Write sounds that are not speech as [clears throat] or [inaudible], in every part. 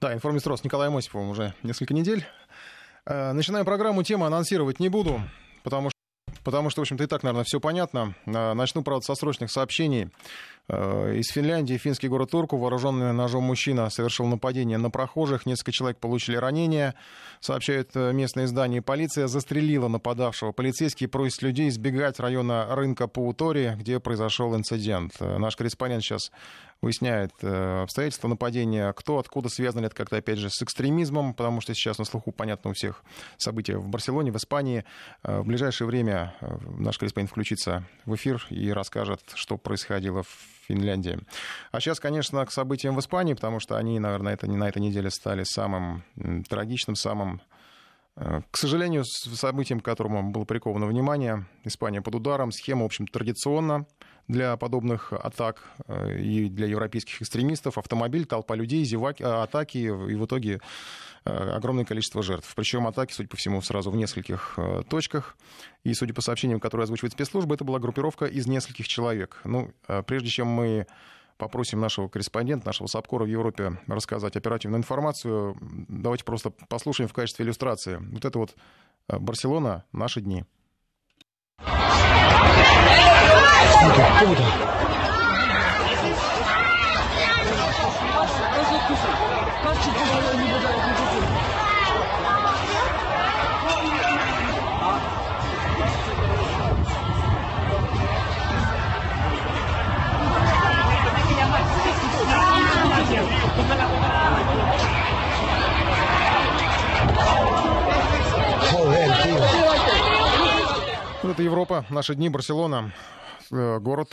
Да, информистр с Николаем Осиповым уже несколько недель. Э, начинаем программу. Тему анонсировать не буду, потому что Потому что, в общем-то, и так, наверное, все понятно. Э, начну, правда, со срочных сообщений. Э, из Финляндии финский город Турку вооруженный ножом мужчина совершил нападение на прохожих. Несколько человек получили ранения. Сообщают местные издания. Полиция застрелила нападавшего. Полицейские просят людей избегать района рынка Паутори, где произошел инцидент. Наш корреспондент сейчас выясняет э, обстоятельства нападения, кто, откуда связано ли это как-то, опять же, с экстремизмом, потому что сейчас на слуху, понятно, у всех события в Барселоне, в Испании. Э, в ближайшее время э, наш корреспондент включится в эфир и расскажет, что происходило в Финляндии. А сейчас, конечно, к событиям в Испании, потому что они, наверное, это, на этой неделе стали самым трагичным, самым к сожалению, событием, к которому было приковано внимание, Испания под ударом, схема, в общем, традиционно для подобных атак э, и для европейских экстремистов. Автомобиль, толпа людей, зеваки, а, атаки и в итоге э, огромное количество жертв. Причем атаки, судя по всему, сразу в нескольких э, точках. И, судя по сообщениям, которые озвучивает спецслужба, это была группировка из нескольких человек. Ну, прежде чем мы попросим нашего корреспондента, нашего САПКОРа в Европе рассказать оперативную информацию, давайте просто послушаем в качестве иллюстрации. Вот это вот Барселона, наши дни. Куда? Куда? Ну, это Европа, наши дни, Барселона. Э, город,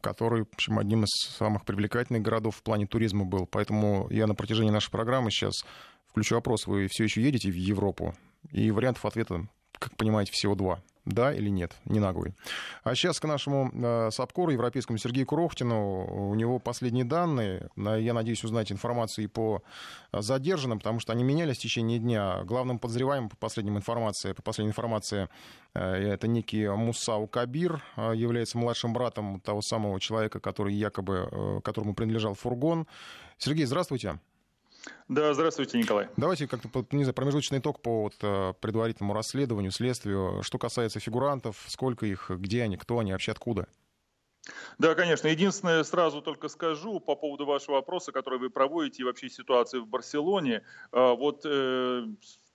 который, в общем, одним из самых привлекательных городов в плане туризма был. Поэтому я на протяжении нашей программы сейчас включу вопрос. Вы все еще едете в Европу? И вариантов ответа, как понимаете, всего два да или нет, не наглый. А сейчас к нашему э, САПКОРу, европейскому Сергею Курохтину. У него последние данные. Я надеюсь узнать информацию и по задержанным, потому что они менялись в течение дня. Главным подозреваемым по последним информации, по последней информации, э, это некий Мусау Кабир, э, является младшим братом того самого человека, который якобы, э, которому принадлежал фургон. Сергей, здравствуйте. Да, здравствуйте, Николай. Давайте как-то не знаю, промежуточный итог по вот, э, предварительному расследованию, следствию. Что касается фигурантов, сколько их, где они, кто они, вообще откуда? Да, конечно. Единственное, сразу только скажу по поводу вашего вопроса, который вы проводите, и вообще ситуации в Барселоне. Э, вот э,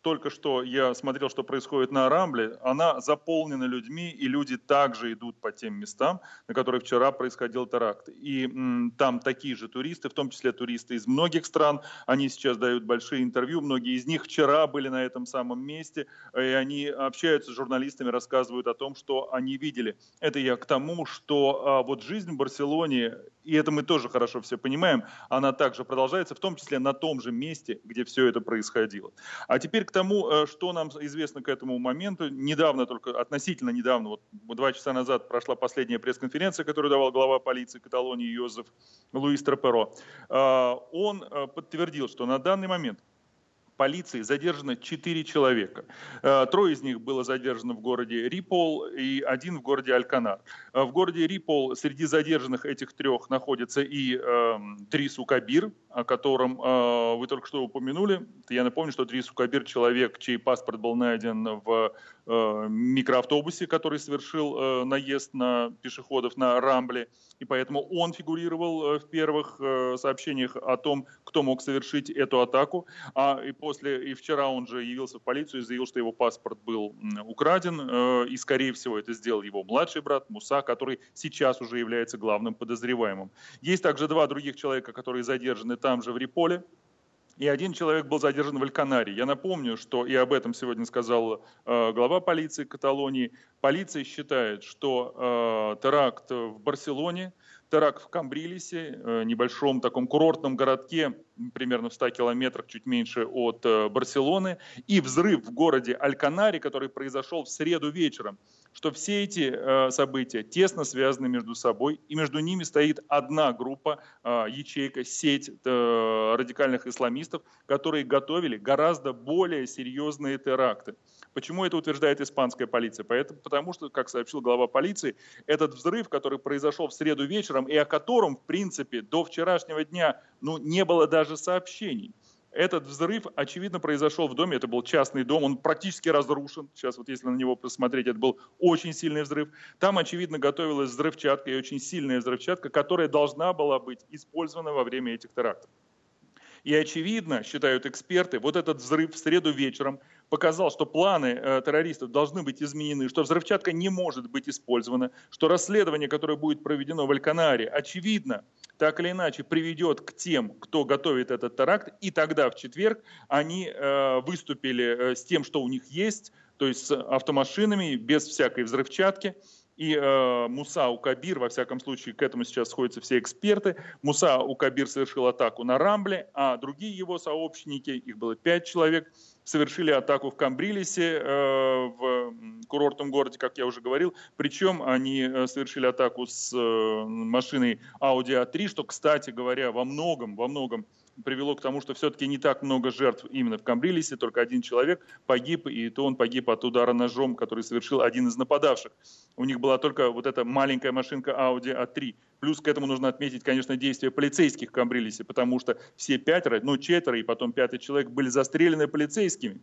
только что я смотрел, что происходит на Рамбле, она заполнена людьми, и люди также идут по тем местам, на которых вчера происходил теракт. И м, там такие же туристы, в том числе туристы из многих стран, они сейчас дают большие интервью, многие из них вчера были на этом самом месте, и они общаются с журналистами, рассказывают о том, что они видели. Это я к тому, что а, вот жизнь в Барселоне, и это мы тоже хорошо все понимаем, она также продолжается, в том числе на том же месте, где все это происходило. А теперь к тому, э, что нам известно к этому моменту. Недавно, только относительно недавно, вот два часа назад прошла последняя пресс-конференция, которую давал глава полиции Каталонии Йозеф Луис Троперо. Э, он э, подтвердил, что на данный момент полиции задержано 4 человека. Э, трое из них было задержано в городе Рипол и один в городе Альканар. Э, в городе Рипол среди задержанных этих трех находится и э, Трису Кабир, о котором э, вы только что упомянули. Я напомню, что Трису Кабир – человек, чей паспорт был найден в микроавтобусе, который совершил э, наезд на пешеходов на Рамбле. И поэтому он фигурировал э, в первых э, сообщениях о том, кто мог совершить эту атаку. А и после, и вчера он же явился в полицию и заявил, что его паспорт был украден. Э, и, скорее всего, это сделал его младший брат Муса, который сейчас уже является главным подозреваемым. Есть также два других человека, которые задержаны там же в Риполе. И один человек был задержан в Альканаре. Я напомню, что и об этом сегодня сказал э, глава полиции Каталонии. Полиция считает, что э, теракт в Барселоне, теракт в Камбрилисе, э, небольшом таком курортном городке, примерно в 100 километрах, чуть меньше от э, Барселоны, и взрыв в городе Альканаре, который произошел в среду вечером – что все эти э, события тесно связаны между собой, и между ними стоит одна группа, э, ячейка, сеть э, радикальных исламистов, которые готовили гораздо более серьезные теракты. Почему это утверждает испанская полиция? Поэтому, потому что, как сообщил глава полиции, этот взрыв, который произошел в среду вечером, и о котором, в принципе, до вчерашнего дня ну, не было даже сообщений, Этот взрыв, очевидно, произошел в доме. Это был частный дом, он практически разрушен. Сейчас вот если на него посмотреть, это был очень сильный взрыв. Там, очевидно, готовилась взрывчатка и очень сильная взрывчатка, которая должна была быть использована во время этих терактов. И очевидно, считают эксперты, вот этот взрыв в среду вечером показал, что планы э, террористов должны быть изменены, что взрывчатка не может быть использована, что расследование, которое будет проведено в Альканаре, очевидно, так или иначе приведет к тем, кто готовит этот теракт, и тогда в четверг они э, выступили э, с тем, что у них есть, то есть с автомашинами, без всякой взрывчатки, и э, Муса Укабир, во всяком случае, к этому сейчас сходятся все эксперты, Муса Укабир совершил атаку на Рамбле, а другие его сообщники, их было пять человек, совершили атаку в Камбрилисе, э, в курортном городе, как я уже говорил. Причем они э, совершили атаку с э, машиной Audi A3, что, кстати говоря, во многом, во многом привело к тому, что все-таки не так много жертв именно в Камбрилисе, только один человек погиб, и то он погиб от удара ножом, который совершил один из нападавших. У них была только вот эта маленькая машинка Audi A3. Плюс к этому нужно отметить, конечно, действия полицейских в Камбрилисе, потому что все пятеро, ну четверо и потом пятый человек были застрелены полицейскими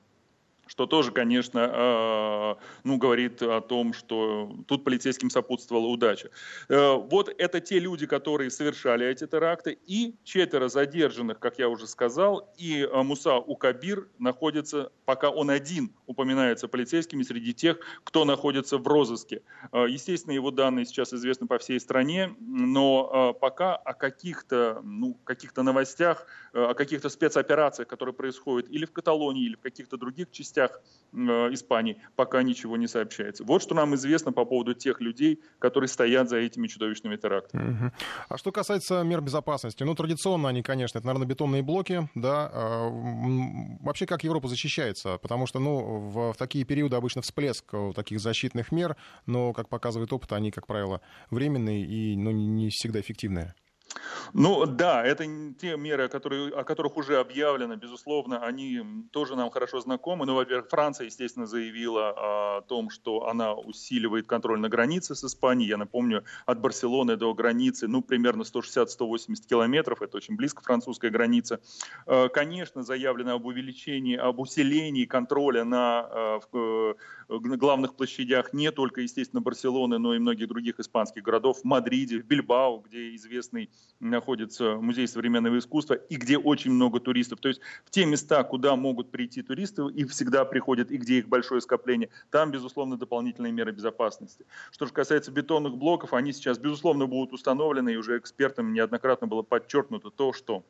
что тоже, конечно, э, ну, говорит о том, что тут полицейским сопутствовала удача. Э, вот это те люди, которые совершали эти теракты, и четверо задержанных, как я уже сказал, и э, Муса Укабир находится, пока он один упоминается полицейскими среди тех, кто находится в розыске. Естественно, его данные сейчас известны по всей стране, но пока о каких-то ну, каких новостях, о каких-то спецоперациях, которые происходят или в Каталонии, или в каких-то других частях областях э, Испании пока ничего не сообщается. Вот что нам известно по поводу тех людей, которые стоят за этими чудовищными терактами. Угу. А что касается мер безопасности, ну, традиционно они, конечно, это, наверное, бетонные блоки, да. А, вообще, как Европа защищается? Потому что, ну, в, в такие периоды обычно всплеск э, таких защитных мер, но, как показывает опыт, они, как правило, временные и ну, не всегда эффективные. Ну да, это те меры, которые, о которых уже объявлено, безусловно, они тоже нам хорошо знакомы. Ну, во-первых, Франция, естественно, заявила о том, что она усиливает контроль на границе с Испанией. Я напомню, от Барселоны до границы, ну, примерно 160-180 километров, это очень близко французская граница. Э, конечно, заявлено об увеличении, об усилении контроля на э, э, главных площадях не только, естественно, Барселоны, но и многих других испанских городов, в Мадриде, в Бильбао, где известный находится музей современного искусства и где очень много туристов. То есть в те места, куда могут прийти туристы и всегда приходят, и где их большое скопление, там, безусловно, дополнительные меры безопасности. Что же касается бетонных блоков, они сейчас, безусловно, будут установлены, и уже экспертам неоднократно было подчеркнуто то, что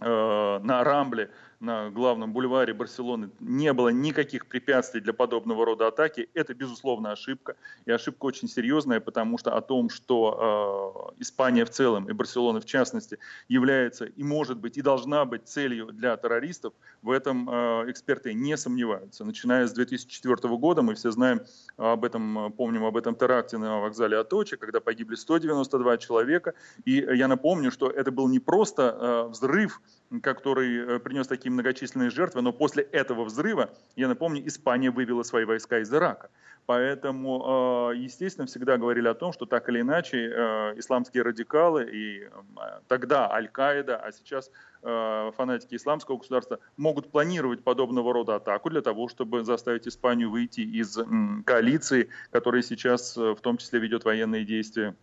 э, на Рамбле на главном бульваре Барселоны не было никаких препятствий для подобного рода атаки, это, безусловно, ошибка. И ошибка очень серьезная, потому что о том, что э, Испания в целом и Барселона в частности является и может быть и должна быть целью для террористов, в этом э, эксперты не сомневаются. Начиная с 2004 года, мы все знаем об этом, помним об этом теракте на вокзале Аточи, когда погибли 192 человека. И я напомню, что это был не просто э, взрыв, который э, принес такие многочисленные жертвы, но после этого взрыва, я напомню, Испания вывела свои войска из Ирака. Поэтому, э, естественно, всегда говорили о том, что так или иначе э, исламские радикалы и тогда Аль-Каида, а сейчас фанатики исламского государства могут планировать подобного рода атаку для того, чтобы заставить Испанию выйти из коалиции, которая сейчас в том числе ведет военные действия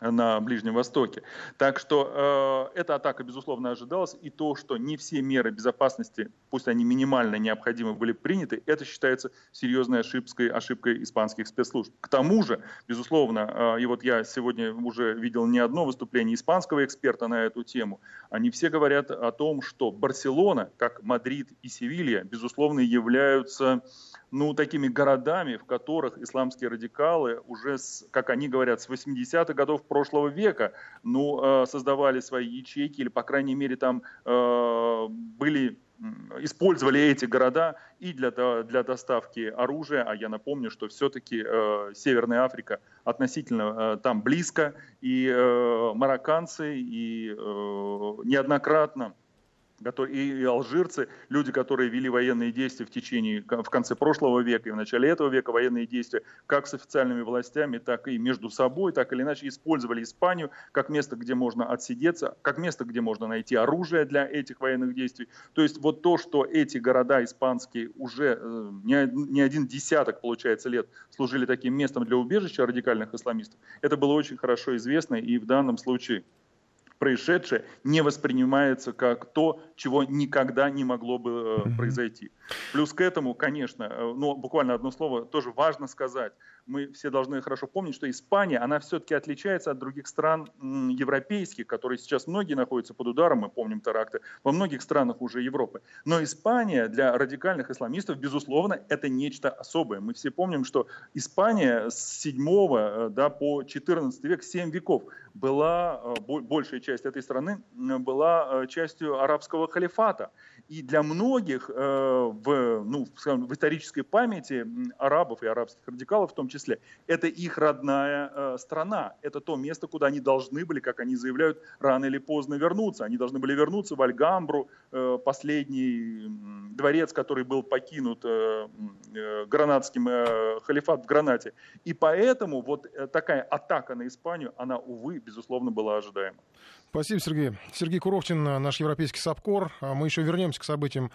на Ближнем Востоке. Так что э, эта атака, безусловно, ожидалась, и то, что не все меры безопасности, пусть они минимально необходимы, были приняты, это считается серьезной ошибкой, ошибкой испанских спецслужб. К тому же, безусловно, э, и вот я сегодня уже видел не одно выступление испанского эксперта на эту тему, они все говорят о том, что Барселона, как Мадрид и Севилья, безусловно, являются ну, такими городами, в которых исламские радикалы уже, с, как они говорят, с 80-х годов прошлого века, ну, э, создавали свои ячейки, или, по крайней мере, там э, были использовали эти города и для, для доставки оружия, а я напомню, что все-таки э, Северная Африка относительно э, там близко, и э, марокканцы, и э, неоднократно и алжирцы, люди, которые вели военные действия в течение, в конце прошлого века и в начале этого века, военные действия как с официальными властями, так и между собой, так или иначе использовали Испанию как место, где можно отсидеться, как место, где можно найти оружие для этих военных действий. То есть вот то, что эти города испанские уже э, не один десяток, получается, лет служили таким местом для убежища радикальных исламистов, это было очень хорошо известно и в данном случае происшедшее не воспринимается как то, чего никогда не могло бы э, произойти. Плюс к этому, конечно, э, ну, буквально одно слово, тоже важно сказать. Мы все должны хорошо помнить, что Испания, она все-таки отличается от других стран европейских, которые сейчас многие находятся под ударом, мы помним теракты, во многих странах уже Европы. Но Испания для радикальных исламистов, безусловно, это нечто особое. Мы все помним, что Испания с 7 э, да, по 14 век, 7 веков, была, э, большая часть этой страны была частью арабского халифата. И для многих э, в, ну, скажем, в исторической памяти арабов и арабских радикалов в том числе, это их родная э, страна. Это то место, куда они должны были, как они заявляют, рано или поздно вернуться. Они должны были вернуться в Альгамбру, э, последний дворец, который был покинут гранатским халифат в Гранате. И поэтому вот такая атака на Испанию, она, увы, безусловно, была ожидаема. Спасибо, Сергей. Сергей Куровчин, наш европейский САПКОР. А мы еще вернемся к событиям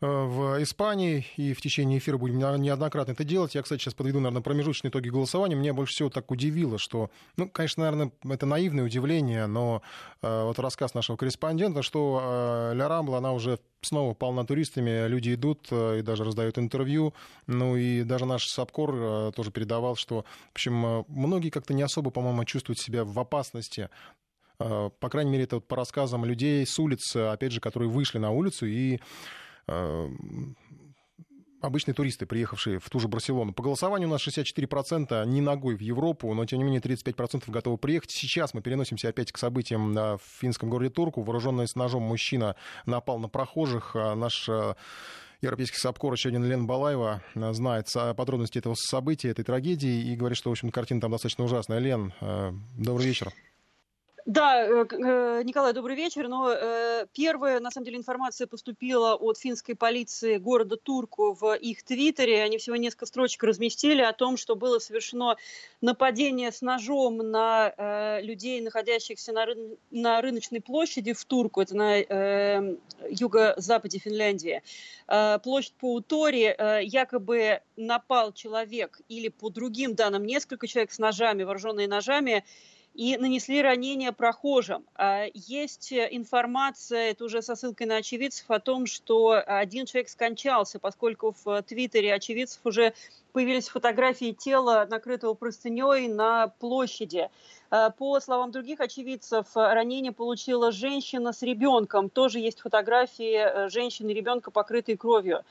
э, в Испании, и в течение эфира будем неоднократно это делать. Я, кстати, сейчас подведу, наверное, промежуточные итоги голосования. Меня больше всего так удивило, что, ну, конечно, наверное, это наивное удивление, но э, вот рассказ нашего корреспондента, что э, Ля Рамбла, она уже снова полна туристами, люди идут э, и даже раздают интервью. Ну и даже наш САПКОР э, тоже передавал, что, в общем, э, многие как-то не особо, по-моему, чувствуют себя в опасности Э, по крайней мере, это вот по рассказам людей с улицы, опять же, которые вышли на улицу и э, обычные туристы, приехавшие в ту же Барселону. По голосованию у нас 64% не ногой в Европу, но тем не менее 35% готовы приехать. Сейчас мы переносимся опять к событиям в финском городе Турку. Вооруженный с ножом мужчина напал на прохожих. Наш э, Европейский САПКОР еще один Лен Балаева знает подробности этого события, этой трагедии и говорит, что, в общем, картина там достаточно ужасная. Лен, добрый вечер. Да, э, э, Николай, добрый вечер. Но э, первая, на самом деле, информация поступила от финской полиции города Турку в их твиттере. Они всего несколько строчек разместили о том, что было совершено нападение с ножом на людей, находящихся на, ры... на рыночной площади в Турку. Это на юго-западе Финляндии. Площадь по Уторе. Якобы напал человек или по другим данным несколько человек с ножами, вооруженные ножами, и нанесли ранения прохожим. А, есть информация, это уже со ссылкой на очевидцев, о том, что один человек скончался, поскольку в Твиттере очевидцев уже появились фотографии тела, накрытого простыней на площади. А, по словам других очевидцев, ранение получила женщина с ребенком. Тоже есть фотографии э, женщины и ребенка, покрытые кровью.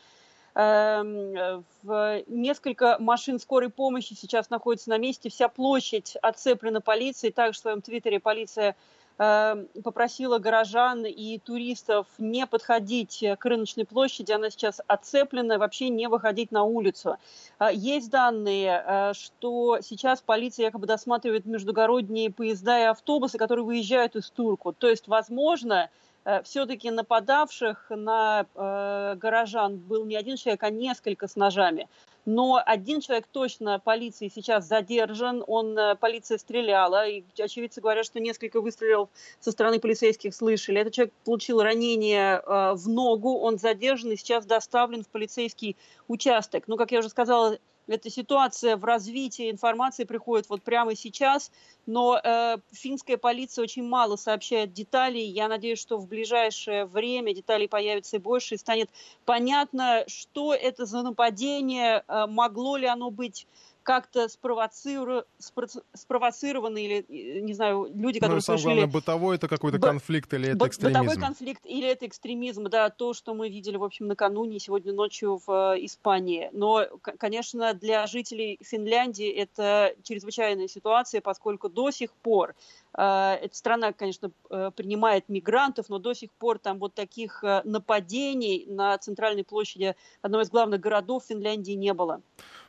Эм, в несколько машин скорой помощи сейчас находятся на месте. Вся площадь отцеплена полицией. Также в своем твиттере полиция эм, попросила горожан и туристов не подходить к рыночной площади, она сейчас отцеплена, вообще не выходить на улицу. Э, есть данные, э, что сейчас полиция якобы досматривает междугородние поезда и автобусы, которые выезжают из Турку. То есть, возможно, Э, все-таки нападавших на э, горожан был не один человек, а несколько с ножами. Но один человек точно полиции сейчас задержан, он, э, полиция стреляла, и очевидцы говорят, что несколько выстрелов со стороны полицейских слышали. Этот человек получил ранение э, в ногу, он задержан и сейчас доставлен в полицейский участок. Но, как я уже сказала, эта ситуация в развитии информации приходит вот прямо сейчас, но э, финская полиция очень мало сообщает деталей. Я надеюсь, что в ближайшее время деталей появится больше, и станет понятно, что это за нападение, э, могло ли оно быть как-то спровоциру... спровоцированы или, не знаю, люди, которые ну, совершили... главное, бытовой это какой-то Б... конфликт или это экстремизм? Бытовой конфликт или это экстремизм, да, то, что мы видели, в общем, накануне, сегодня ночью в э, Испании. Но, конечно, для жителей Финляндии это чрезвычайная ситуация, поскольку до сих пор Эта страна, конечно, принимает мигрантов, но до сих пор там вот таких нападений на центральной площади одного из главных городов Финляндии не было.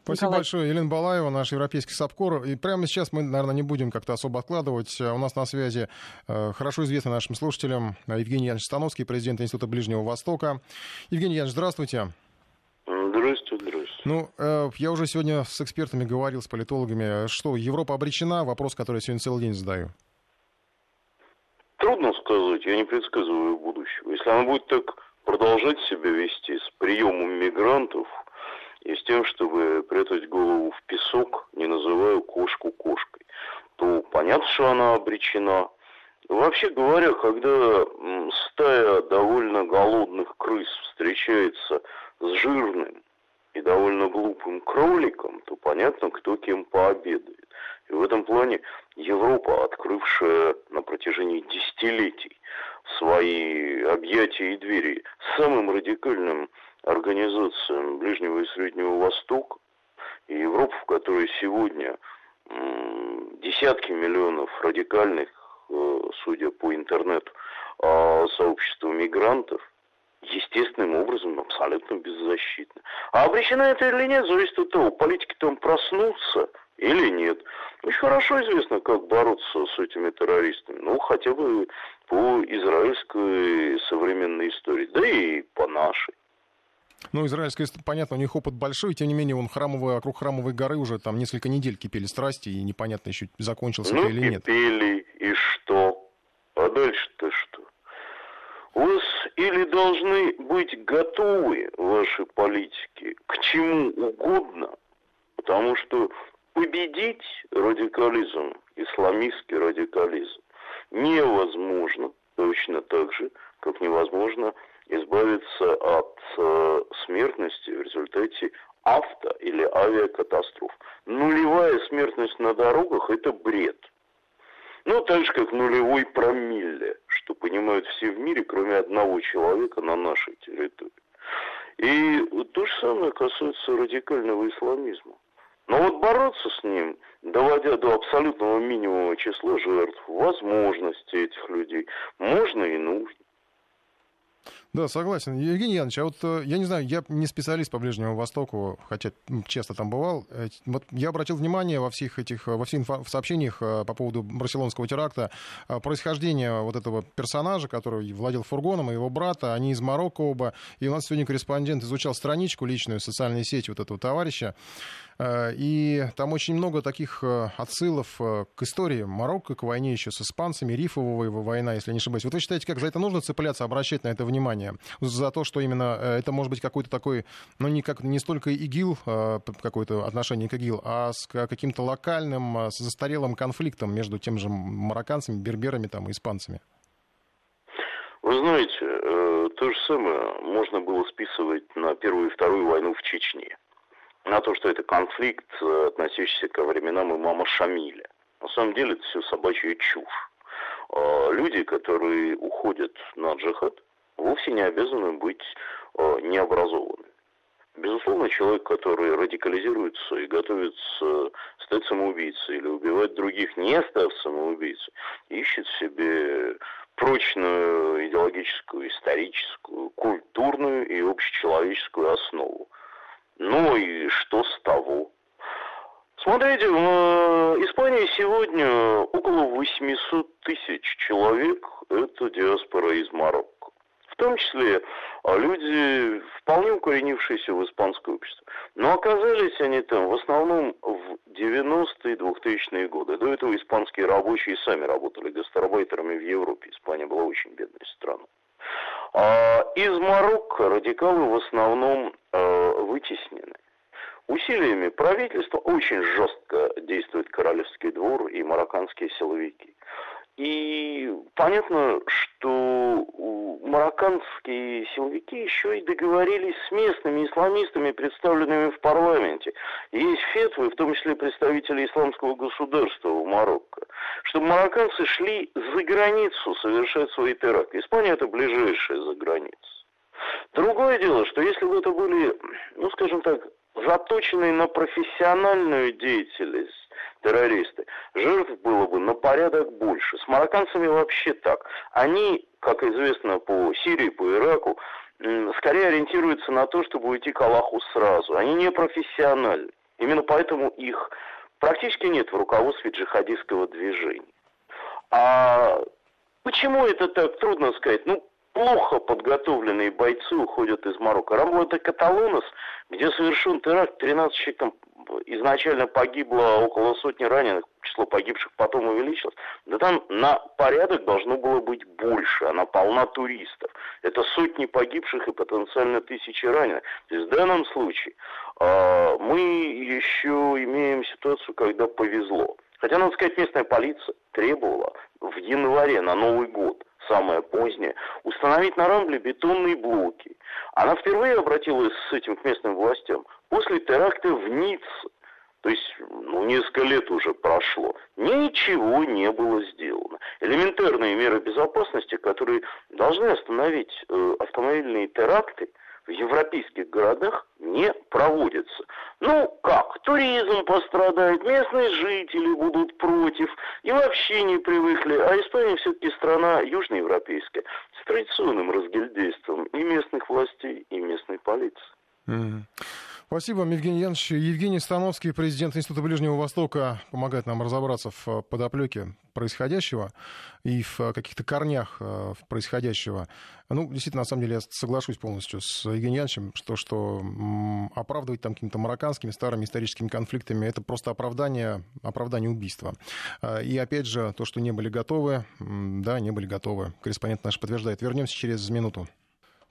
Спасибо Николай. большое. Елена Балаева, наш европейский САПКОР. И прямо сейчас мы, наверное, не будем как-то особо откладывать. У нас на связи хорошо известный нашим слушателям Евгений Янович Становский, президент Института Ближнего Востока. Евгений Янович, здравствуйте. Здравствуйте, здравствуйте. Ну, э, я уже сегодня с экспертами говорил, с политологами, что Европа обречена, вопрос, который я сегодня целый день задаю. Трудно сказать, я не предсказываю будущего. Если она будет так продолжать себя вести с приемом мигрантов и с тем, чтобы прятать голову в песок, не называя кошку кошкой, то понятно, что она обречена. Вообще говоря, когда стая довольно голодных крыс встречается с жирным и довольно глупым кроликом, то понятно, кто кем пообедает. И в этом плане Европа, открывшая на протяжении десятилетий свои объятия и двери самым радикальным организациям Ближнего и Среднего Востока, и Европа, в которой сегодня десятки миллионов радикальных, э, судя по интернету, а, сообщества мигрантов – естественным образом абсолютно беззащитны. А обречена это или нет, зависит от того, политики там проснутся или нет. Очень хорошо известно, как бороться с этими террористами. Ну, хотя бы по израильской современной истории, да и по нашей. Ну, израильская, понятно, у них опыт большой, тем не менее, он храмовый, вокруг храмовой горы уже там несколько недель кипели страсти, и непонятно еще, закончился ну, или нет. кипели, и что? А дальше-то что? Вы или должны быть готовы, ваши политики, к чему угодно, потому что победить радикализм, исламистский радикализм, невозможно, точно так же, как невозможно избавиться от э, смертности в результате авто- или авиакатастроф. Нулевая смертность на дорогах – это бред – ну, так же, как нулевой промилле, что понимают все в мире, кроме одного человека на нашей территории. И то же самое касается радикального исламизма. Но вот бороться с ним, доводя до абсолютного минимума числа жертв, возможности этих людей, можно и нужно. Да, согласен. Евгений Янович, а вот э, я не знаю, я не специалист по Ближнему Востоку, хотя часто там бывал. Э, вот я обратил внимание во всех этих, во всех сообщениях э, по поводу барселонского теракта, происхождение вот этого персонажа, который владел фургоном, и его брата, они из Марокко оба. И у нас сегодня корреспондент изучал страничку личную, социальные сети вот этого товарища. Э, и там очень много таких э, отсылов э, к истории Марокко, к войне еще с испанцами, рифовая война, если не ошибаюсь. Вот вы считаете, как за это нужно цепляться, обращать на это внимание? За то, что именно это может быть какой-то такой, ну, не, как, не столько ИГИЛ, какое-то отношение к ИГИЛ, а с каким-то локальным, с застарелым конфликтом между тем же марокканцами, берберами там, и испанцами? Вы знаете, то же самое можно было списывать на Первую и Вторую войну в Чечне на то, что это конфликт, э, относящийся ко временам имама Шамиля. На самом деле это все собачья чушь. Люди, которые уходят на джихад, вовсе не обязаны быть э, необразованными. Безусловно, человек, который радикализируется и готовится стать самоубийцей или убивать других, не став самоубийцей, ищет себе прочную идеологическую, историческую, культурную и общечеловеческую основу. Ну и что с того? Смотрите, в Испании сегодня около 800 тысяч человек – это диаспора из Марокко. В том числе а люди, вполне укоренившиеся в испанское общество. Но оказались они там в основном в 90-е, 2000-е годы. До этого испанские рабочие сами работали гастарбайтерами в Европе. Испания была очень бедной страной. А из Марокко радикалы в основном э, вытеснены. Усилиями правительства очень жестко действует Королевский двор и марокканские силовики. И понятно, что марокканские силовики еще и договорились с местными исламистами, представленными в парламенте. Есть фетвы, в том числе представители исламского государства в Марокко, чтобы марокканцы шли за границу совершать свои теракты. Испания это ближайшая за граница. Другое дело, что если бы это были, ну скажем так, заточенные на профессиональную деятельность террористы, жертв было бы на порядок больше. С марокканцами вообще так. Они, как известно по Сирии, по Ираку, скорее ориентируются на то, чтобы уйти к Аллаху сразу. Они не профессиональны. Именно поэтому их практически нет в руководстве джихадистского движения. А почему это так, трудно сказать. Ну, плохо подготовленные бойцы уходят из Марокко. Рамбо это Каталонос, где совершен теракт, 13 человек там изначально погибло около сотни раненых, число погибших потом увеличилось. Да там на порядок должно было быть больше, она полна туристов. Это сотни погибших и потенциально тысячи раненых. То есть в данном случае э, мы еще имеем ситуацию, когда повезло. Хотя, надо сказать, местная полиция требовала в январе на Новый год самое позднее, установить на Рамбле бетонные блоки. Она впервые обратилась с этим к местным властям после теракта в Ницце. То есть, ну, несколько лет уже прошло. Ничего не было сделано. Элементарные меры безопасности, которые должны остановить э, автомобильные теракты – в европейских городах не проводится. Ну как, туризм пострадает, местные жители будут против и вообще не привыкли. А Испания все-таки страна южноевропейская с традиционным разгильдейством и местных властей, и местной полиции. Mm-hmm. Спасибо, Евгений Янович. Евгений Становский, президент Института Ближнего Востока, помогает нам разобраться в э, подоплеке происходящего и в э, каких-то корнях э, происходящего. Ну, действительно, на самом деле, я соглашусь полностью с Евгением Яновичем, что, что оправдывать там какими-то марокканскими старыми историческими конфликтами это просто оправдание, оправдание убийства. И опять же, то, что не были готовы, да, не были готовы. Корреспондент наш подтверждает. Вернемся через минуту.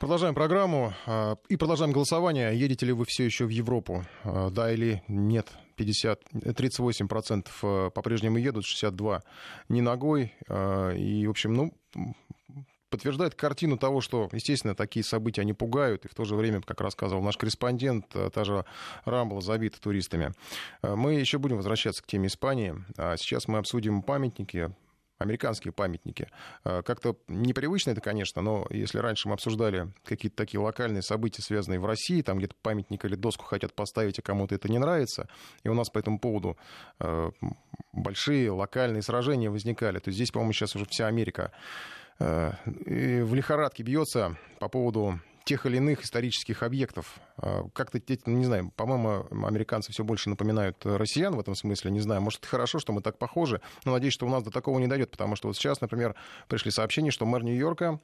Продолжаем программу а, и продолжаем голосование. Едете ли вы все еще в Европу? А, да или нет? 50, 38% э, по-прежнему едут, 62% не ногой. А, и, в общем, ну, подтверждает картину того, что, естественно, такие события, они пугают, и в то же время, как рассказывал наш корреспондент, э, та же Рамбла забита туристами. Мы еще будем возвращаться к теме Испании. А сейчас мы обсудим памятники, американские памятники. А, как-то непривычно это, конечно, но если раньше мы обсуждали какие-то такие локальные события, связанные в России, там где-то памятник или доску хотят поставить, а кому-то это не нравится, и у нас по этому поводу а, большие локальные сражения возникали, то здесь, по-моему, сейчас уже вся Америка а, в лихорадке бьется по поводу тех или иных исторических объектов. А, как-то, не знаю, по-моему, американцы все больше напоминают россиян в этом смысле. Не знаю, может, это хорошо, что мы так похожи, но надеюсь, что у нас до такого не дойдет, потому что вот сейчас, например, пришли сообщения, что мэр Нью-Йорка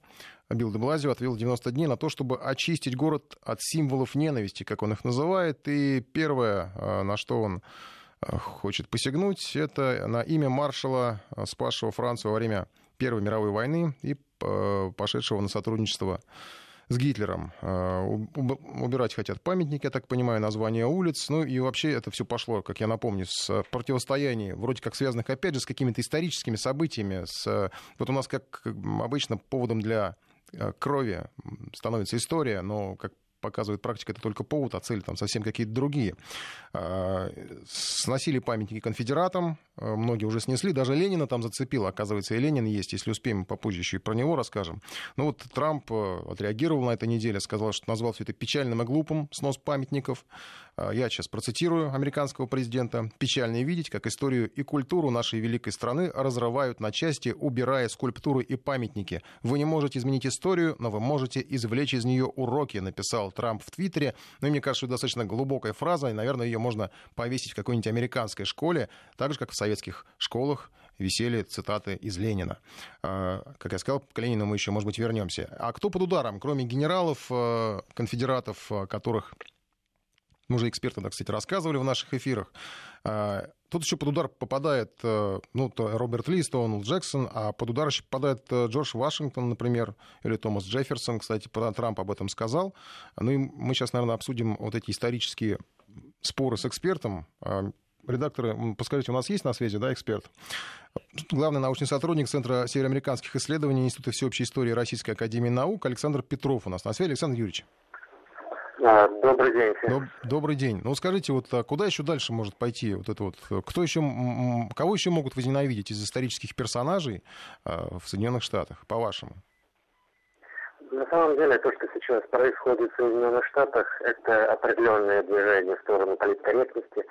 Билл де Блазио отвел 90 дней на то, чтобы очистить город от символов ненависти, как он их называет. И первое, а, на что он а, хочет посягнуть, это на имя маршала, спасшего Францию во время Первой мировой войны и пошедшего на сотрудничество с Гитлером. А, убирать хотят памятники, я так понимаю, названия улиц. Ну и вообще это все пошло, как я напомню, с противостояний, вроде как связанных, опять же, с какими-то историческими событиями. С... Вот у нас, как обычно, поводом для э, крови становится история, но, как показывает практика, это только повод, а цели там совсем какие-то другие. А, сносили памятники конфедератам, а, многие уже снесли, даже Ленина там зацепило, оказывается, и Ленин есть, если успеем, попозже еще и про него расскажем. Ну вот Трамп э, отреагировал на этой неделе, сказал, что назвал все это печальным и глупым, снос памятников. А, я сейчас процитирую американского президента. «Печально видеть, как историю и культуру нашей великой страны разрывают на части, убирая скульптуры и памятники. Вы не можете изменить историю, но вы можете извлечь из нее уроки», написал Трамп в Твиттере. Ну и мне кажется, это достаточно глубокая фраза, и, наверное, ее можно повесить в какой-нибудь американской школе, так же, как в советских школах висели цитаты из Ленина. А, как я сказал, к Ленину мы еще, может быть, вернемся. А кто под ударом, кроме генералов, э, конфедератов, э, которых мы уже эксперты, да, кстати, рассказывали в наших эфирах. А, тут еще под удар попадает э, ну, то Роберт Ли, Стоунл Джексон, а под удар еще попадает э, Джордж Вашингтон, например, или Томас Джефферсон, кстати, Трамп об этом сказал. Ну и мы сейчас, наверное, обсудим вот эти исторические споры с экспертом. А, редакторы, подскажите, у нас есть на связи, да, эксперт? Главный научный сотрудник Центра североамериканских исследований Института всеобщей истории Российской Академии Наук Александр Петров у нас на связи. Александр Юрьевич. А, добрый день. Доб, добрый день. Ну, скажите, вот а куда еще дальше может пойти вот это вот? Кто еще, кого еще могут возненавидеть из исторических персонажей а, в Соединенных Штатах, по-вашему? На самом деле, то, что сейчас происходит в Соединенных Штатах, это определенное движение в сторону политкорректности.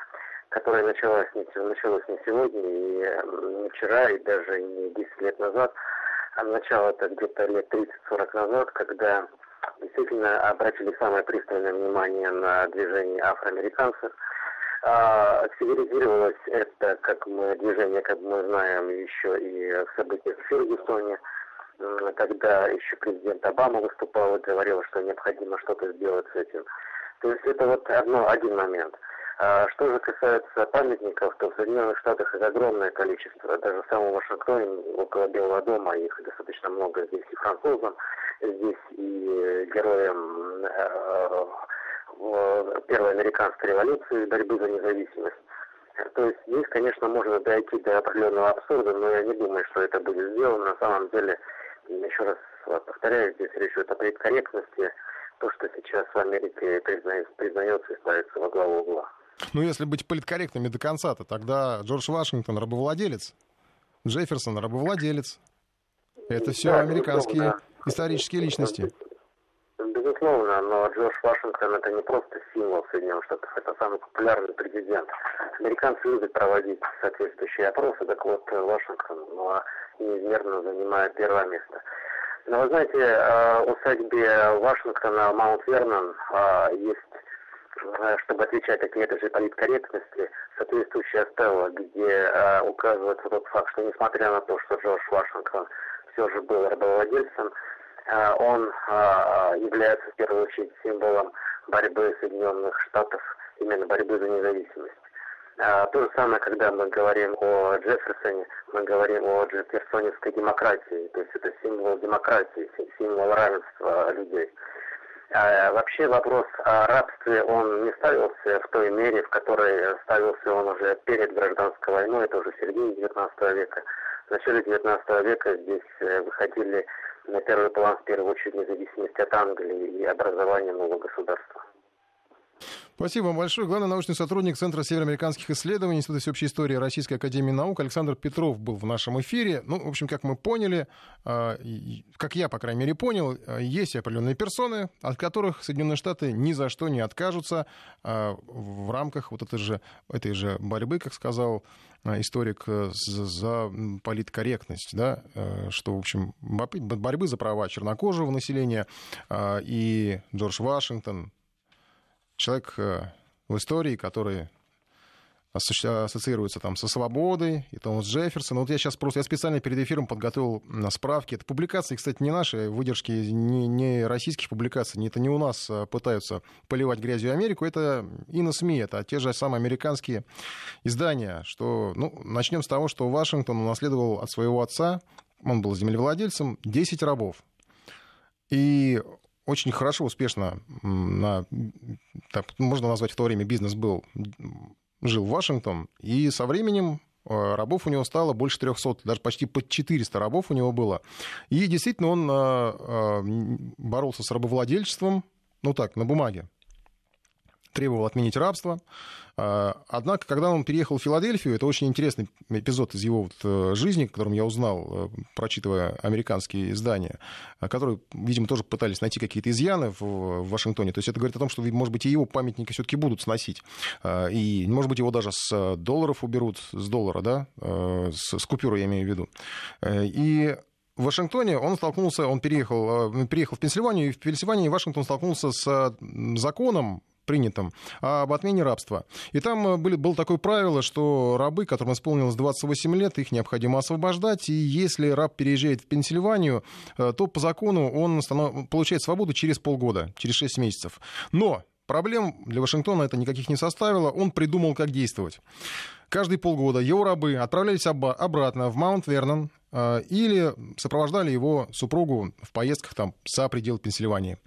которое началось не, началось не сегодня, и не вчера, и даже не 10 лет назад, а начало это где-то лет 30-40 назад, когда действительно обратили самое пристальное внимание на движение афроамериканцев. Активизировалось это, как мы, движение, как мы знаем, еще и в событиях в Фергюсоне, когда еще президент Обама выступал и говорил, что необходимо что-то сделать с этим. То есть это вот одно, один момент. А что же касается памятников, то в Соединенных Штатах их огромное количество. Даже в самом Вашингтоне, около Белого дома, их достаточно много. Здесь и французам, здесь и героям э, Первой американской революции, борьбы за независимость. То есть здесь, конечно, можно дойти до определенного абсурда, но я не думаю, что это будет сделано. На самом деле, еще раз повторяю, здесь речь идет о предкорректности, то, что сейчас в Америке признается, признается и ставится во главу угла. Ну, если быть политкорректными до конца, то тогда Джордж Вашингтон рабовладелец, Джефферсон рабовладелец. Это все да, американские да. исторические личности. Безусловно, но Джордж Вашингтон это не просто символ Соединенных Штатов, это самый популярный президент. Американцы любят проводить соответствующие опросы, так вот Вашингтон ну, неизмерно занимает первое место. Но вы знаете, э, в усадьбе Вашингтона Маунт Вернон э, есть Э, чтобы отвечать от этой же политкорректности, соответствующая стела, где э, указывается тот факт, что несмотря на то, что Джордж Вашингтон все же был рабовладельцем, э, он э, является в первую очередь символом борьбы Соединенных Штатов, именно борьбы за независимость. А, то же самое, когда мы говорим о Джефферсоне, мы говорим о джефферсоневской демократии, то есть это символ демократии, символ равенства людей. А, вообще вопрос о рабстве, он не ставился в той мере, в которой ставился он уже перед гражданской войной, это уже середине 19 века. В начале 19 века здесь э, выходили на первый план в первую очередь независимость от Англии и образование нового государства. Спасибо вам большое. Главный научный сотрудник Центра североамериканских исследований Института всеобщей истории Российской Академии Наук Александр Петров был в нашем эфире. Ну, в общем, как мы поняли, а, как я, по крайней мере, понял, а, есть определенные персоны, от которых Соединенные Штаты ни за что не откажутся а, в рамках вот этой же, этой же борьбы, как сказал историк, за политкорректность, да, что, в общем, борьбы за права чернокожего населения и Джордж Вашингтон, человек э, в истории, который ассоциируется там со свободой, и Томас Джефферсон. Вот я сейчас просто, я специально перед эфиром подготовил справки. Это публикации, кстати, не наши, выдержки не, не российских публикаций. Это не у нас а, пытаются поливать грязью Америку, это и на СМИ, это те же самые американские издания. Что, ну, начнем с того, что Вашингтон унаследовал от своего отца, он был землевладельцем, 10 рабов. И очень хорошо, успешно, на, так, можно назвать в то время бизнес был, жил в Вашингтон, и со временем э, рабов у него стало больше 300, даже почти под 400 рабов у него было. И действительно он э, э, боролся с рабовладельчеством, ну так, на бумаге требовал отменить рабство. А, однако, когда он переехал в Филадельфию, это очень интересный эпизод из его вот э, жизни, которым я узнал, э, прочитывая американские издания, а, которые, видимо, тоже пытались найти какие-то изъяны в Вашингтоне. То есть это говорит о том, что, может быть, и его памятники все-таки будут сносить. А, и, может быть, его даже с долларов уберут, с доллара, да, э, с, с купюры, я имею в виду. И в Вашингтоне он столкнулся, он переехал, переехал в Пенсильванию, и в Пенсильвании Вашингтон столкнулся с законом, принятом об отмене рабства. И там э, были, было такое правило, что рабы, которым исполнилось 28 лет, их необходимо освобождать. И если раб переезжает в Пенсильванию, э, то по закону он станов... получает свободу через полгода, через 6 месяцев. Но проблем для Вашингтона это никаких не составило. Он придумал, как действовать. Каждые полгода его рабы отправлялись обратно в Маунт-Вернон, Э, или сопровождали его супругу в поездках там за пределы Пенсильвании.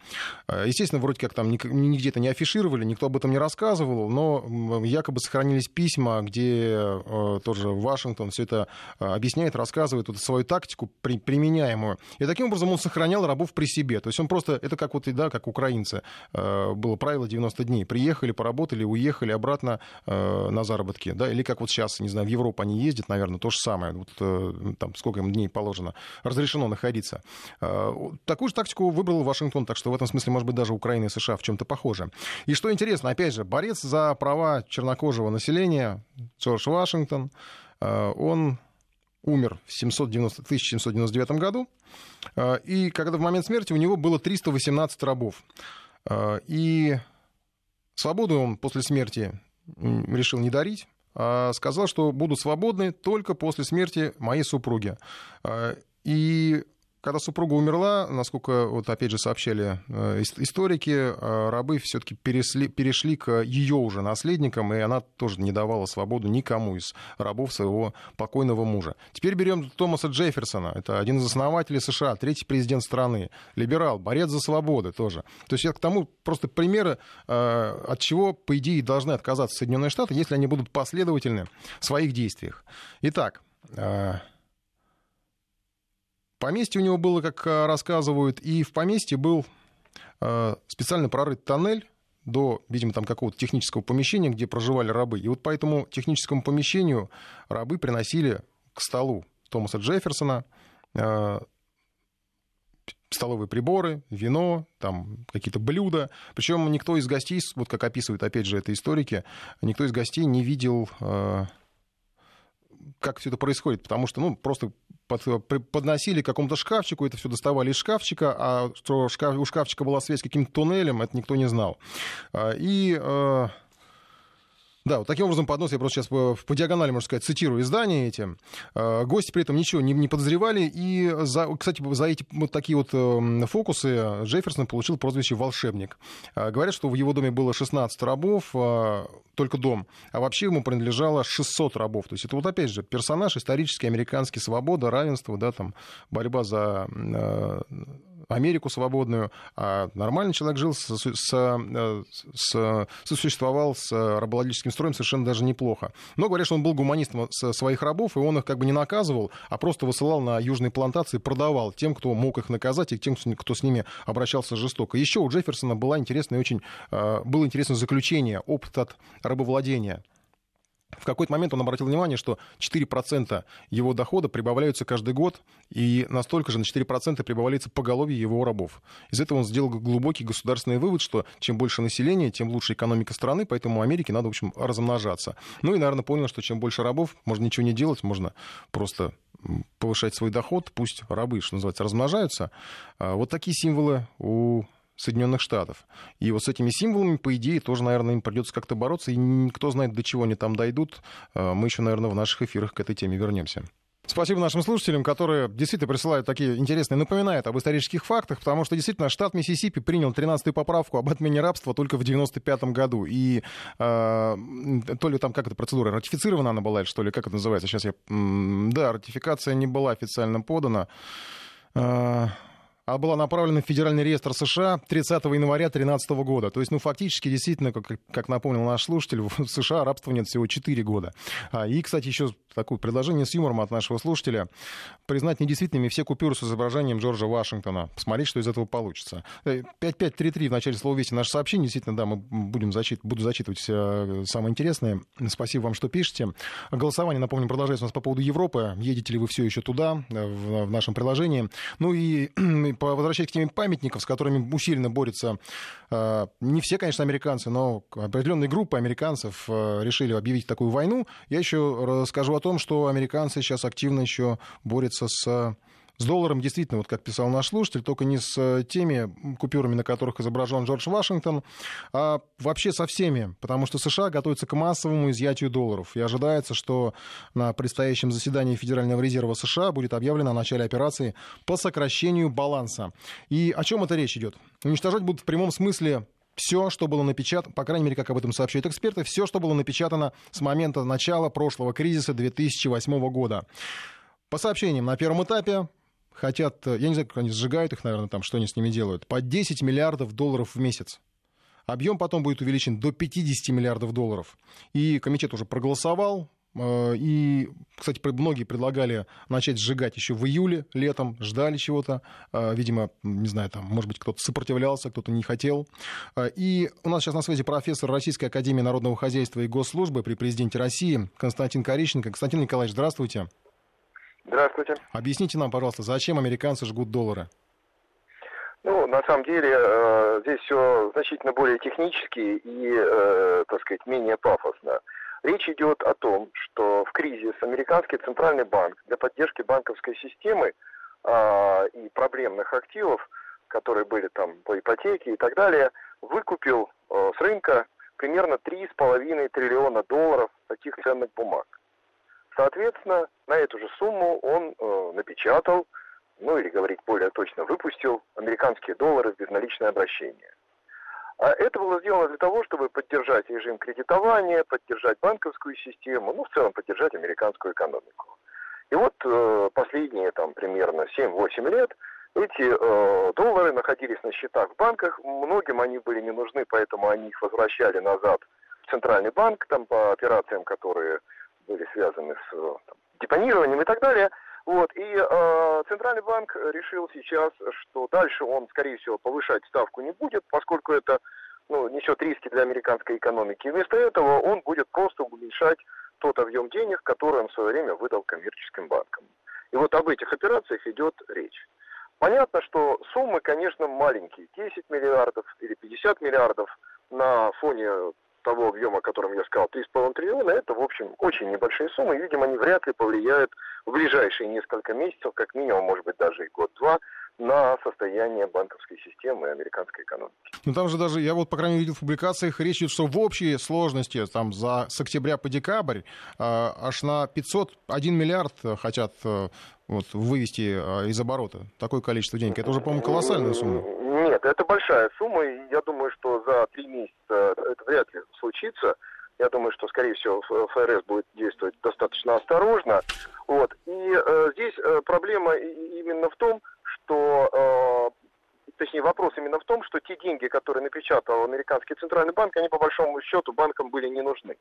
Э, естественно, вроде как там нигде это не афишировали, никто об этом не рассказывал, но якобы сохранились письма, где э, тоже Вашингтон все это объясняет, рассказывает вот свою тактику при, применяемую. И таким образом он сохранял рабов при себе. То есть он просто, это как вот, да, как украинцы, было правило 90 дней. Приехали, поработали, уехали обратно на заработки. Да? Или как вот сейчас, не знаю, в Европу они ездят, наверное, то же самое. Вот, там, сколько им дней положено, разрешено находиться. Такую же тактику выбрал Вашингтон, так что в этом смысле, может быть, даже Украина и США в чем-то похожи. И что интересно, опять же, борец за права чернокожего населения Джордж Вашингтон, он умер в 790, 1799 году, и когда в момент смерти у него было 318 рабов. И свободу он после смерти решил не дарить, сказал, что буду свободны только после смерти моей супруги. А, и когда супруга умерла, насколько, вот опять же, сообщали э, историки, э, рабы все-таки перешли, перешли к ее уже наследникам, и она тоже не давала свободу никому из рабов своего покойного мужа. Теперь берем Томаса Джефферсона. Это один из основателей США, третий президент страны, либерал, борец за свободы тоже. То есть это к тому просто примеры, э, от чего, по идее, должны отказаться Соединенные Штаты, если они будут последовательны в своих действиях. Итак, Поместье у него было, как э, рассказывают, и в поместье был э, специально прорыт тоннель до, видимо, там какого-то технического помещения, где проживали рабы. И вот по этому техническому помещению рабы приносили к столу Томаса Джефферсона э, столовые приборы, вино, там какие-то блюда. Причем никто из гостей, вот как описывают опять же это историки, никто из гостей не видел как все это происходит, потому что, ну, просто под, подносили к какому-то шкафчику, это все доставали из шкафчика, а что шкаф, у шкафчика была связь с каким-то туннелем, это никто не знал. А, и э, да, вот таким образом поднос, я просто сейчас по, по диагонали, можно сказать, цитирую издания эти. Э, гости при этом ничего не, не подозревали. И, за, кстати, за эти вот такие вот э, фокусы Джефферсон получил прозвище «волшебник». Э, говорят, что в его доме было 16 рабов, только дом, а вообще ему принадлежало 600 рабов. То есть это вот опять же персонаж исторический, американский, свобода, равенство, да, там, борьба за Америку свободную, а нормальный человек жил, с, с, э, с, сосуществовал с рабовладельческим строем совершенно даже неплохо. Но говорят, что он был гуманистом своих рабов, и он их как бы не наказывал, а просто высылал на южные плантации, продавал тем, кто мог их наказать, и тем, кто с ними обращался жестоко. Еще у Джефферсона была интересная очень, э, было интересное заключение, опыт от рабовладения. В какой-то момент он обратил внимание, что 4% его дохода прибавляются каждый год, и настолько же на 4% прибавляется поголовье его рабов. Из этого он сделал глубокий государственный вывод, что чем больше населения, тем лучше экономика страны, поэтому Америке надо, в общем, размножаться. Ну и, наверное, понял, что чем больше рабов, можно ничего не делать, можно просто повышать свой доход, пусть рабы, что называется, размножаются. А вот такие символы у Соединенных Штатов. И вот с этими символами, по идее, тоже, наверное, им придется как-то бороться. И никто знает, до чего они там дойдут. А, мы еще, наверное, в наших эфирах к этой теме вернемся. Спасибо нашим слушателям, которые действительно присылают такие интересные, напоминают об исторических фактах, потому что действительно штат Миссисипи принял 13-ю поправку об отмене рабства только в 95 году. И э, то ли там, как эта процедура, ратифицирована она была, или что ли, как это называется? Сейчас я... Да, ратификация не была официально подана. А была направлена в Федеральный реестр США 30 января 2013 года. То есть, ну, фактически, действительно, как, как напомнил наш слушатель, в [laughs] США рабства нет всего 4 года. А, и, кстати, еще такое предложение с юмором от нашего слушателя. Признать недействительными все купюры с изображением Джорджа Вашингтона. Посмотреть, что из этого получится. 5533 э, в начале слова «Вести» наше сообщение. Действительно, да, мы будем зачит... буду зачитывать э, самое интересное. Спасибо вам, что пишете. Голосование, напомню, продолжается у нас по поводу Европы. Едете ли вы все еще туда, э, в, в нашем приложении. Ну и [clears throat] возвращаясь к теме памятников, с которыми усиленно борются э, не все, конечно, американцы, но определенные группы американцев э, решили объявить такую войну, я еще расскажу о том, что американцы сейчас активно еще борются с с долларом действительно, вот как писал наш слушатель, только не с э, теми купюрами, на которых изображен Джордж Вашингтон, а вообще со всеми, потому что США готовятся к массовому изъятию долларов. И ожидается, что на предстоящем заседании Федерального резерва США будет объявлено о начале операции по сокращению баланса. И о чем это речь идет? Уничтожать будут в прямом смысле все, что было напечатано, по крайней мере, как об этом сообщают эксперты, все, что было напечатано с момента начала прошлого кризиса 2008 года. По сообщениям, на первом этапе хотят, э, я не знаю, как они сжигают их, наверное, там, что они с ними делают, по 10 миллиардов долларов в месяц. Объем потом будет увеличен до 50 миллиардов долларов. И комитет уже проголосовал. Э, и, кстати, многие предлагали начать сжигать еще в июле, летом, ждали чего-то. Э, видимо, не знаю, там, может быть, кто-то сопротивлялся, кто-то не хотел. И у нас сейчас на связи профессор Российской Академии Народного Хозяйства и Госслужбы при президенте России Константин Кориченко. Константин Николаевич, здравствуйте. Здравствуйте. Объясните нам, пожалуйста, зачем американцы жгут доллары? Ну, на самом деле, э, здесь все значительно более технически и, э, так сказать, менее пафосно. Речь идет о том, что в кризис американский центральный банк для поддержки банковской системы э, и проблемных активов, которые были там по ипотеке и так далее, выкупил э, с рынка примерно 3,5 триллиона долларов таких ценных бумаг. Соответственно, на эту же сумму он э, напечатал ну или говорить более точно, выпустил американские доллары в безналичное обращение. А это было сделано для того, чтобы поддержать режим кредитования, поддержать банковскую систему, ну, в целом поддержать американскую экономику. И вот э, последние там примерно 7-8 лет эти э, доллары находились на счетах в банках, многим они были не нужны, поэтому они их возвращали назад в центральный банк, там по операциям, которые были связаны с э, там, депонированием и так далее – вот, и э, Центральный банк решил сейчас, что дальше он, скорее всего, повышать ставку не будет, поскольку это ну, несет риски для американской экономики. Вместо этого он будет просто уменьшать тот объем денег, который он в свое время выдал коммерческим банкам. И вот об этих операциях идет речь. Понятно, что суммы, конечно, маленькие. 10 миллиардов или 50 миллиардов на фоне того объема, о котором я сказал, 3,5 триллиона, это, в общем, очень небольшие суммы. И, видимо, они вряд ли повлияют в ближайшие несколько месяцев, как минимум, может быть, даже и год-два, на состояние банковской системы и американской экономики. Ну там же даже, я вот, по крайней мере, видел в публикациях, речь идет, что в общей сложности там за, с октября по декабрь э, аж на 501 миллиард хотят э, вот, вывести э, из оборота. Такое количество денег. Это уже, по-моему, колоссальная сумма. Нет, это большая сумма, и я думаю, что за три месяца это вряд ли случится. Я думаю, что, скорее всего, ФРС будет действовать достаточно осторожно. Вот. И э, здесь э, проблема именно в том, что, э, точнее, вопрос именно в том, что те деньги, которые напечатал американский центральный банк, они по большому счету банкам были не нужны.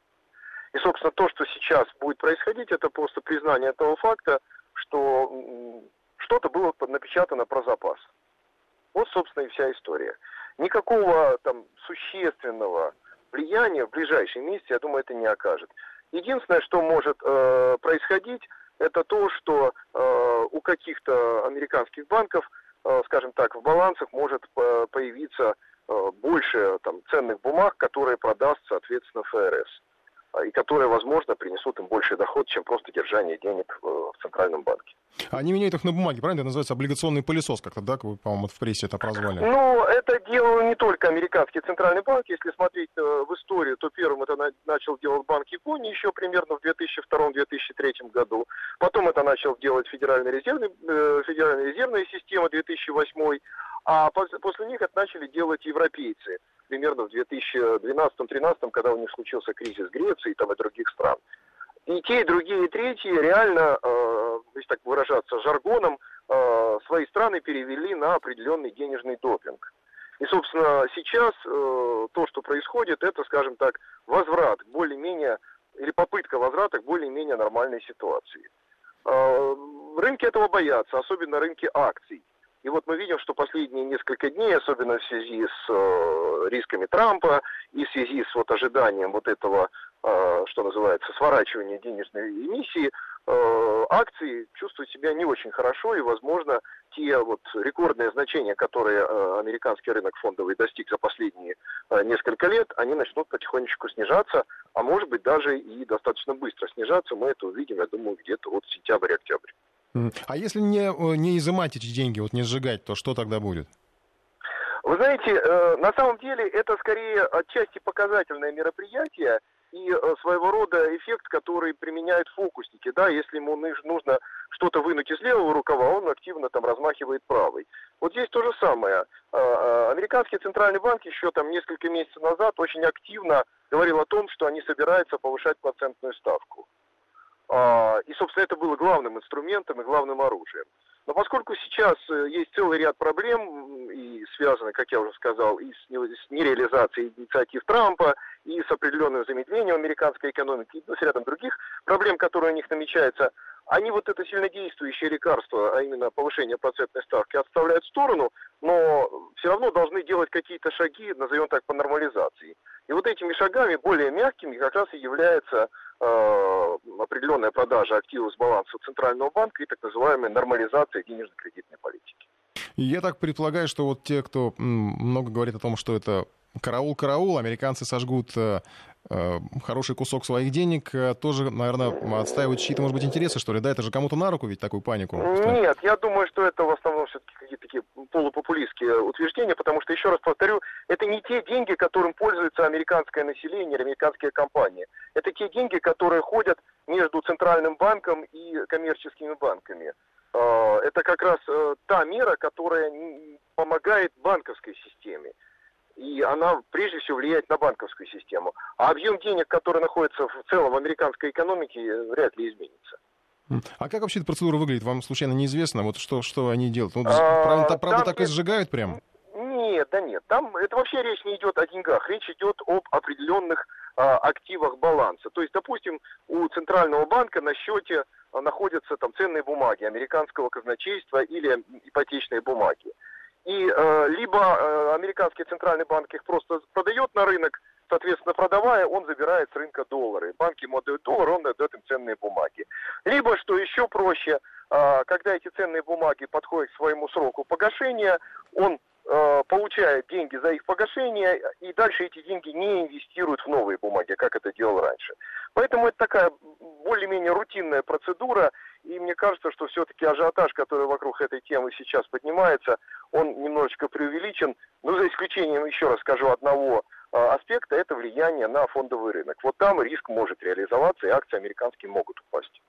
И, собственно, то, что сейчас будет происходить, это просто признание того факта, что что-то было напечатано про запас. Вот, собственно, и вся история. Никакого там существенного влияния в ближайшем месяце, я думаю, это не окажет. Единственное, что может э, происходить, это то, что э, у каких-то американских банков, э, скажем так, в балансах может э, появиться э, больше там, ценных бумаг, которые продаст, соответственно, ФРС. А, и которые, возможно, принесут им больший доход, чем просто держание денег в Центральном банке. Они меняют их на бумаге, правильно? Это называется облигационный пылесос, как-то, да, вы, по-моему, в прессе это прозвали. Ну, это делал не только американский Центральный банк. Если смотреть э, в историю, то первым это на, начал делать Банк Японии еще примерно в 2002-2003 году. Потом это начал делать Федеральный резервный, э, Федеральная резервная система 2008 а после них это начали делать европейцы примерно в 2012-2013, когда у них случился кризис Греции там и других стран. И те, и другие, и третьи реально, э, если так выражаться жаргоном, э, свои страны перевели на определенный денежный допинг. И, собственно, сейчас э, то, что происходит, это, скажем так, возврат более-менее, или попытка возврата к более-менее нормальной ситуации. Э, рынки этого боятся, особенно рынки акций. И вот мы видим, что последние несколько дней, особенно в связи с э, рисками Трампа и в связи с вот ожиданием вот этого, э, что называется, сворачивания денежной эмиссии, э, акции чувствуют себя не очень хорошо, и, возможно, те вот рекордные значения, которые американский рынок фондовый достиг за последние несколько лет, они начнут потихонечку снижаться, а может быть даже и достаточно быстро снижаться. Мы это увидим, я думаю, где-то вот сентябрь-октябрь. А если не, э, не изымать эти деньги, вот не сжигать, то что тогда будет? Вы знаете, э, на самом деле это скорее отчасти показательное мероприятие и э, своего рода эффект, который применяют фокусники. Да, если ему нужно что-то вынуть из левого рукава, он активно там размахивает правой. Вот здесь то же самое. Американский центральный банк еще там несколько месяцев назад очень активно говорил о том, что они собираются повышать процентную ставку. А, и, собственно, это было главным инструментом и главным оружием. Но поскольку сейчас э, есть целый ряд проблем, и связаны, как я уже сказал, и с нереализацией инициатив Трампа, и с определенным замедлением американской экономики, и с рядом других проблем, которые у них намечаются, они вот это сильнодействующее лекарство, а именно повышение процентной ставки, отставляют в сторону, но все равно должны делать какие-то шаги, назовем так, по нормализации. И вот этими шагами, более мягкими, как раз и является определенная продажа активов с баланса Центрального банка и так называемая нормализация денежно-кредитной политики. Я так предполагаю, что вот те, кто много говорит о том, что это караул-караул, американцы сожгут э, э, хороший кусок своих денег, э, тоже, наверное, отстаивают чьи-то, может быть, интересы, что ли? Да, это же кому-то на руку ведь такую панику. Нет, я думаю, что это в основном какие-то такие полупопулистские утверждения, потому что, еще раз повторю, это не те деньги, которым пользуется американское население, американские компании. Это те деньги, которые ходят между Центральным банком и коммерческими банками. Это как раз та мера, которая помогает банковской системе и она прежде всего влияет на банковскую систему. А объем денег, который находится в целом в американской экономике, вряд ли изменится. А как вообще эта процедура выглядит? Вам случайно неизвестно? Вот что, что они делают? Ну, а, правда, правда так и сжигают прям? Нет, да нет. Там это вообще речь не идет о деньгах. Речь идет об определенных а, активах баланса. То есть, допустим, у Центрального банка на счете а, находятся там ценные бумаги американского казначейства или ипотечные бумаги и э, либо э, американский центральный банк их просто продает на рынок, соответственно, продавая, он забирает с рынка доллары. Банки ему отдают доллар, он отдает им ценные бумаги. Либо, что еще проще, э, когда эти ценные бумаги подходят к своему сроку погашения, он э, получает деньги за их погашение, и дальше эти деньги не инвестируют в новые бумаги, как это делал раньше. Поэтому это такая более-менее рутинная процедура, и мне кажется, что все-таки ажиотаж, который вокруг этой темы сейчас поднимается, он немножечко преувеличен, но за исключением, еще раз скажу, одного а, аспекта, это влияние на фондовый рынок. Вот там риск может реализоваться, и акции американские могут упасть.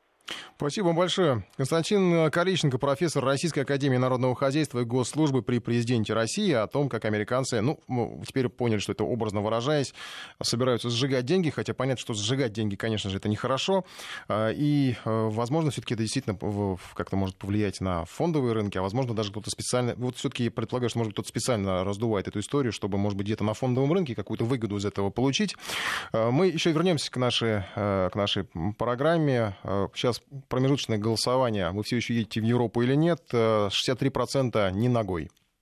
Спасибо вам большое. Константин Кориченко, профессор Российской Академии Народного Хозяйства и Госслужбы при президенте России, о том, как американцы, ну, теперь поняли, что это образно выражаясь, собираются сжигать деньги, хотя понятно, что сжигать деньги, конечно же, это нехорошо, а, и, а, возможно, все-таки это действительно как-то может повлиять на фондовые рынки, а, возможно, даже кто-то специально, вот все-таки предполагаю, что, может быть, кто-то специально раздувает эту историю, чтобы, может быть, где-то на фондовом рынке какую-то выгоду из этого получить. А, мы еще вернемся к нашей, к нашей программе. Сейчас промежуточное голосование. Вы все еще едете в Европу или нет? 63% не ногой.